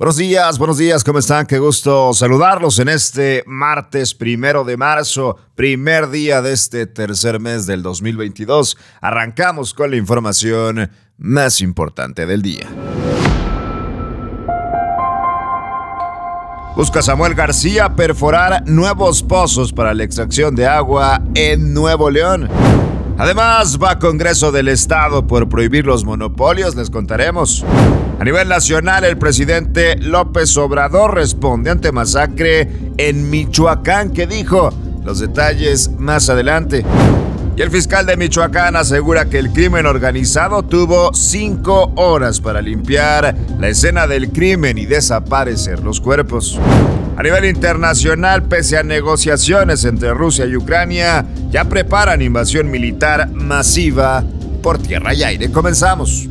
Buenos días, buenos días, ¿cómo están? Qué gusto saludarlos en este martes primero de marzo, primer día de este tercer mes del 2022. Arrancamos con la información más importante del día. Busca Samuel García perforar nuevos pozos para la extracción de agua en Nuevo León. Además, va a Congreso del Estado por prohibir los monopolios, les contaremos. A nivel nacional, el presidente López Obrador responde ante masacre en Michoacán, que dijo los detalles más adelante. Y el fiscal de Michoacán asegura que el crimen organizado tuvo cinco horas para limpiar la escena del crimen y desaparecer los cuerpos. A nivel internacional, pese a negociaciones entre Rusia y Ucrania, ya preparan invasión militar masiva por tierra y aire. Comenzamos.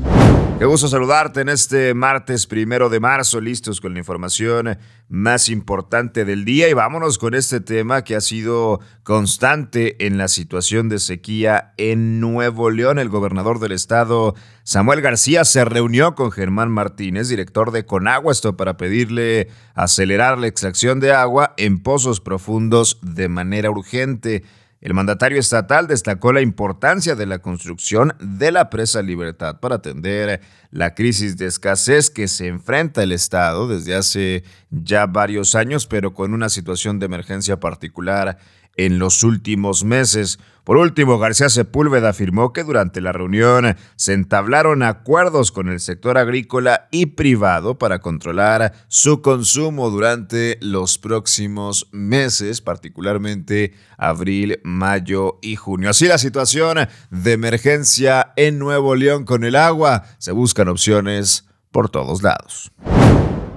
Qué gusto saludarte en este martes primero de marzo, listos con la información más importante del día y vámonos con este tema que ha sido constante en la situación de sequía en Nuevo León. El gobernador del estado, Samuel García, se reunió con Germán Martínez, director de Conagua, esto para pedirle acelerar la extracción de agua en pozos profundos de manera urgente. El mandatario estatal destacó la importancia de la construcción de la presa Libertad para atender la crisis de escasez que se enfrenta el Estado desde hace ya varios años, pero con una situación de emergencia particular en los últimos meses. Por último, García Sepúlveda afirmó que durante la reunión se entablaron acuerdos con el sector agrícola y privado para controlar su consumo durante los próximos meses, particularmente abril, mayo y junio. Así la situación de emergencia en Nuevo León con el agua. Se buscan opciones por todos lados.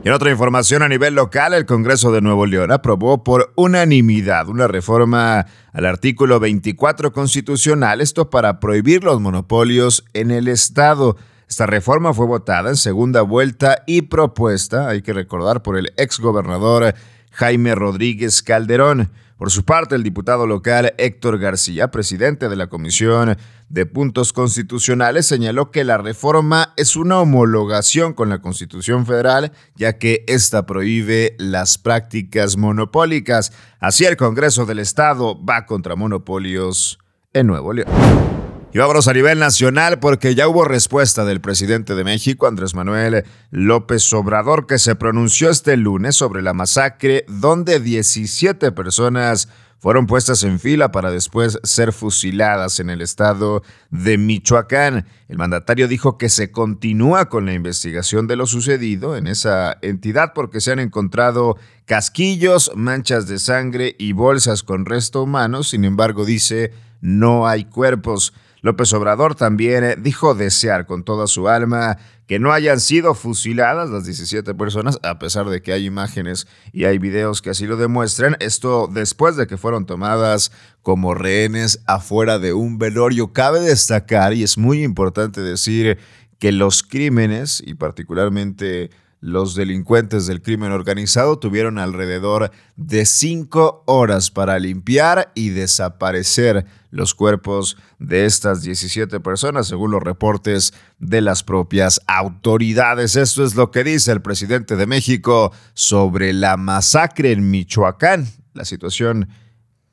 En otra información a nivel local, el Congreso de Nuevo León aprobó por unanimidad una reforma al artículo 24 constitucional, esto para prohibir los monopolios en el Estado. Esta reforma fue votada en segunda vuelta y propuesta, hay que recordar, por el exgobernador Jaime Rodríguez Calderón. Por su parte, el diputado local Héctor García, presidente de la Comisión de Puntos Constitucionales, señaló que la reforma es una homologación con la Constitución Federal, ya que esta prohíbe las prácticas monopólicas. Así el Congreso del Estado va contra monopolios en Nuevo León. Y vámonos a nivel nacional porque ya hubo respuesta del presidente de México, Andrés Manuel López Obrador, que se pronunció este lunes sobre la masacre donde 17 personas fueron puestas en fila para después ser fusiladas en el estado de Michoacán. El mandatario dijo que se continúa con la investigación de lo sucedido en esa entidad porque se han encontrado casquillos, manchas de sangre y bolsas con resto humano. Sin embargo, dice, no hay cuerpos. López Obrador también eh, dijo desear con toda su alma que no hayan sido fusiladas las 17 personas, a pesar de que hay imágenes y hay videos que así lo demuestran. Esto después de que fueron tomadas como rehenes afuera de un velorio. Cabe destacar, y es muy importante decir, que los crímenes, y particularmente los delincuentes del crimen organizado tuvieron alrededor de cinco horas para limpiar y desaparecer los cuerpos de estas 17 personas, según los reportes de las propias autoridades. Esto es lo que dice el presidente de México sobre la masacre en Michoacán. La situación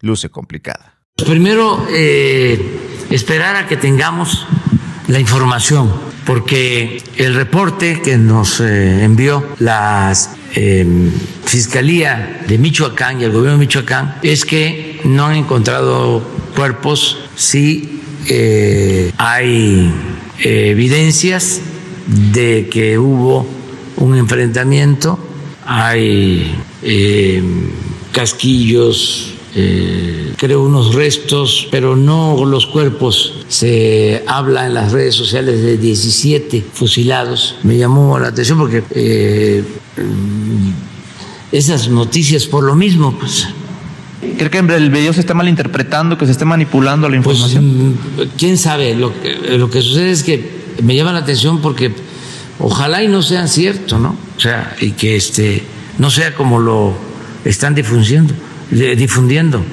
luce complicada. Primero, eh, esperar a que tengamos la información, porque el reporte que nos eh, envió la em, Fiscalía de Michoacán y el gobierno de Michoacán es que no han encontrado cuerpos, sí eh, hay evidencias de que hubo un enfrentamiento, hay em, casquillos, eh, creo unos restos, pero no los cuerpos. Se habla en las redes sociales de 17 fusilados. Me llamó la atención porque eh, esas noticias por lo mismo, pues. ¿Cree que el video se está malinterpretando, que se esté manipulando la pues, información? Pues, Quién sabe. Lo que, lo que sucede es que me llama la atención porque ojalá y no sean cierto, ¿no? O sea, y que este no sea como lo están difundiendo difundiendo.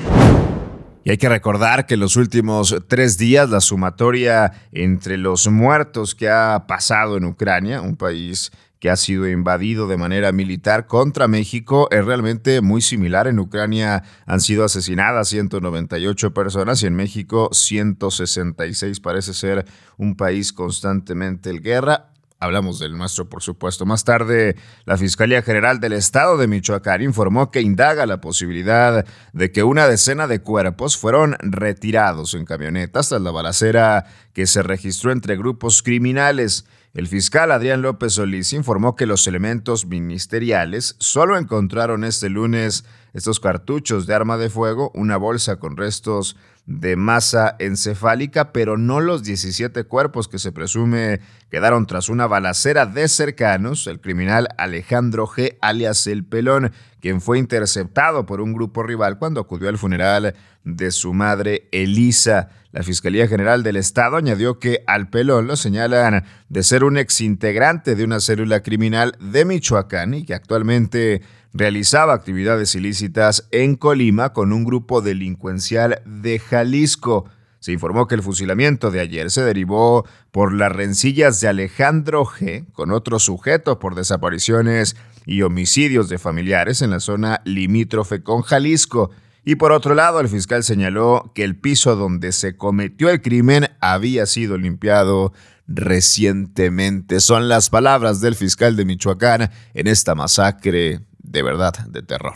Y hay que recordar que en los últimos tres días la sumatoria entre los muertos que ha pasado en Ucrania, un país que ha sido invadido de manera militar contra México es realmente muy similar. En Ucrania han sido asesinadas 198 personas y en México 166. Parece ser un país constantemente en guerra. Hablamos del nuestro, por supuesto. Más tarde, la Fiscalía General del Estado de Michoacán informó que indaga la posibilidad de que una decena de cuerpos fueron retirados en camionetas tras la balacera que se registró entre grupos criminales. El fiscal Adrián López Solís informó que los elementos ministeriales solo encontraron este lunes estos cartuchos de arma de fuego, una bolsa con restos de masa encefálica, pero no los 17 cuerpos que se presume quedaron tras una balacera de cercanos, el criminal Alejandro G. alias El Pelón, quien fue interceptado por un grupo rival cuando acudió al funeral de su madre Elisa. La Fiscalía General del Estado añadió que al pelón lo señalan de ser un exintegrante de una célula criminal de Michoacán y que actualmente realizaba actividades ilícitas en Colima con un grupo delincuencial de Jalisco. Se informó que el fusilamiento de ayer se derivó por las rencillas de Alejandro G. con otro sujeto por desapariciones y homicidios de familiares en la zona limítrofe con Jalisco. Y por otro lado, el fiscal señaló que el piso donde se cometió el crimen había sido limpiado recientemente. Son las palabras del fiscal de Michoacán en esta masacre de verdad de terror.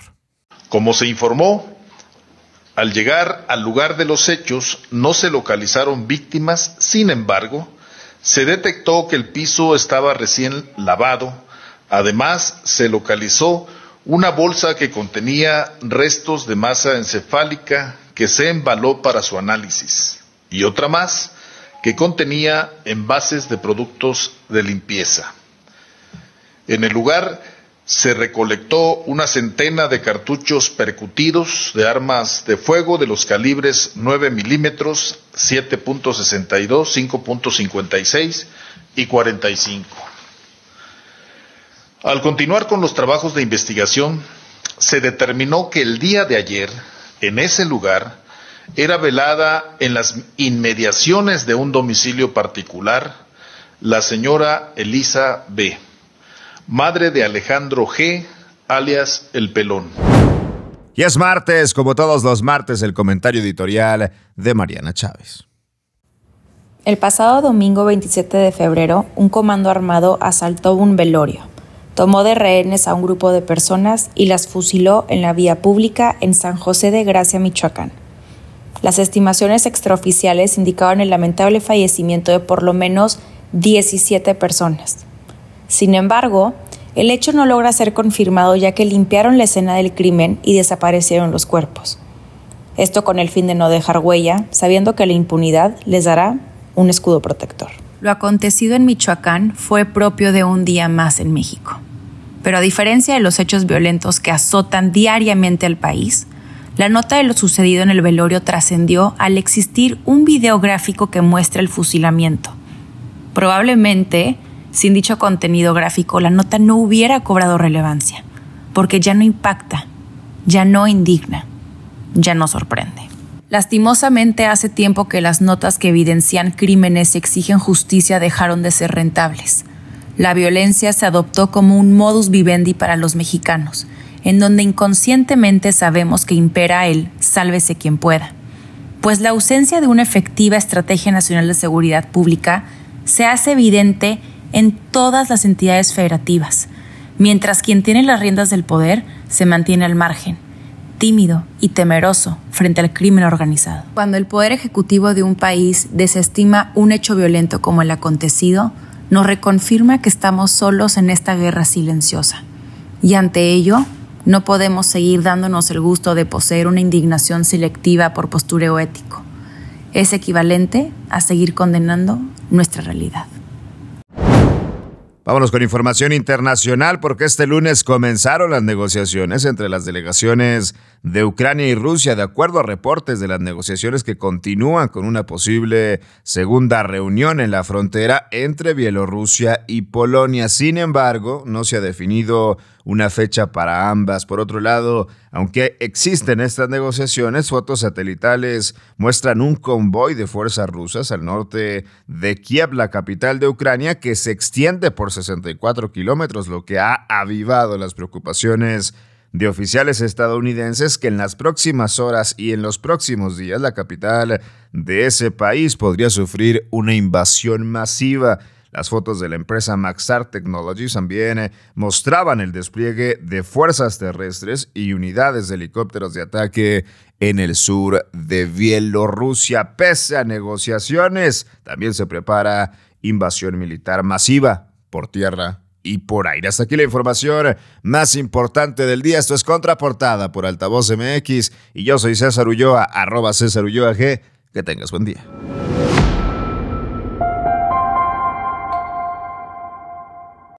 Como se informó, al llegar al lugar de los hechos no se localizaron víctimas, sin embargo, se detectó que el piso estaba recién lavado. Además, se localizó una bolsa que contenía restos de masa encefálica que se embaló para su análisis y otra más que contenía envases de productos de limpieza. En el lugar se recolectó una centena de cartuchos percutidos de armas de fuego de los calibres 9 milímetros, 7.62, 5.56 y 45. Al continuar con los trabajos de investigación, se determinó que el día de ayer, en ese lugar, era velada en las inmediaciones de un domicilio particular la señora Elisa B., madre de Alejandro G., alias El Pelón. Y es martes, como todos los martes, el comentario editorial de Mariana Chávez. El pasado domingo 27 de febrero, un comando armado asaltó un velorio tomó de rehenes a un grupo de personas y las fusiló en la vía pública en San José de Gracia, Michoacán. Las estimaciones extraoficiales indicaban el lamentable fallecimiento de por lo menos 17 personas. Sin embargo, el hecho no logra ser confirmado ya que limpiaron la escena del crimen y desaparecieron los cuerpos. Esto con el fin de no dejar huella, sabiendo que la impunidad les dará un escudo protector. Lo acontecido en Michoacán fue propio de un día más en México. Pero a diferencia de los hechos violentos que azotan diariamente al país, la nota de lo sucedido en el velorio trascendió al existir un videográfico que muestra el fusilamiento. Probablemente, sin dicho contenido gráfico, la nota no hubiera cobrado relevancia, porque ya no impacta, ya no indigna, ya no sorprende. Lastimosamente hace tiempo que las notas que evidencian crímenes y exigen justicia dejaron de ser rentables. La violencia se adoptó como un modus vivendi para los mexicanos, en donde inconscientemente sabemos que impera el sálvese quien pueda. Pues la ausencia de una efectiva Estrategia Nacional de Seguridad Pública se hace evidente en todas las entidades federativas, mientras quien tiene las riendas del poder se mantiene al margen tímido y temeroso frente al crimen organizado. Cuando el poder ejecutivo de un país desestima un hecho violento como el acontecido, nos reconfirma que estamos solos en esta guerra silenciosa. Y ante ello, no podemos seguir dándonos el gusto de poseer una indignación selectiva por postureo ético. Es equivalente a seguir condenando nuestra realidad. Vámonos con información internacional porque este lunes comenzaron las negociaciones entre las delegaciones de Ucrania y Rusia, de acuerdo a reportes de las negociaciones que continúan con una posible segunda reunión en la frontera entre Bielorrusia y Polonia. Sin embargo, no se ha definido una fecha para ambas. Por otro lado, aunque existen estas negociaciones, fotos satelitales muestran un convoy de fuerzas rusas al norte de Kiev, la capital de Ucrania, que se extiende por 64 kilómetros, lo que ha avivado las preocupaciones de oficiales estadounidenses que en las próximas horas y en los próximos días la capital de ese país podría sufrir una invasión masiva. Las fotos de la empresa Maxar Technologies también eh, mostraban el despliegue de fuerzas terrestres y unidades de helicópteros de ataque en el sur de Bielorrusia. Pese a negociaciones, también se prepara invasión militar masiva por tierra y por aire. Hasta aquí la información más importante del día. Esto es Contraportada por Altavoz MX y yo soy César Ulloa, arroba César Ulloa G. Que tengas buen día.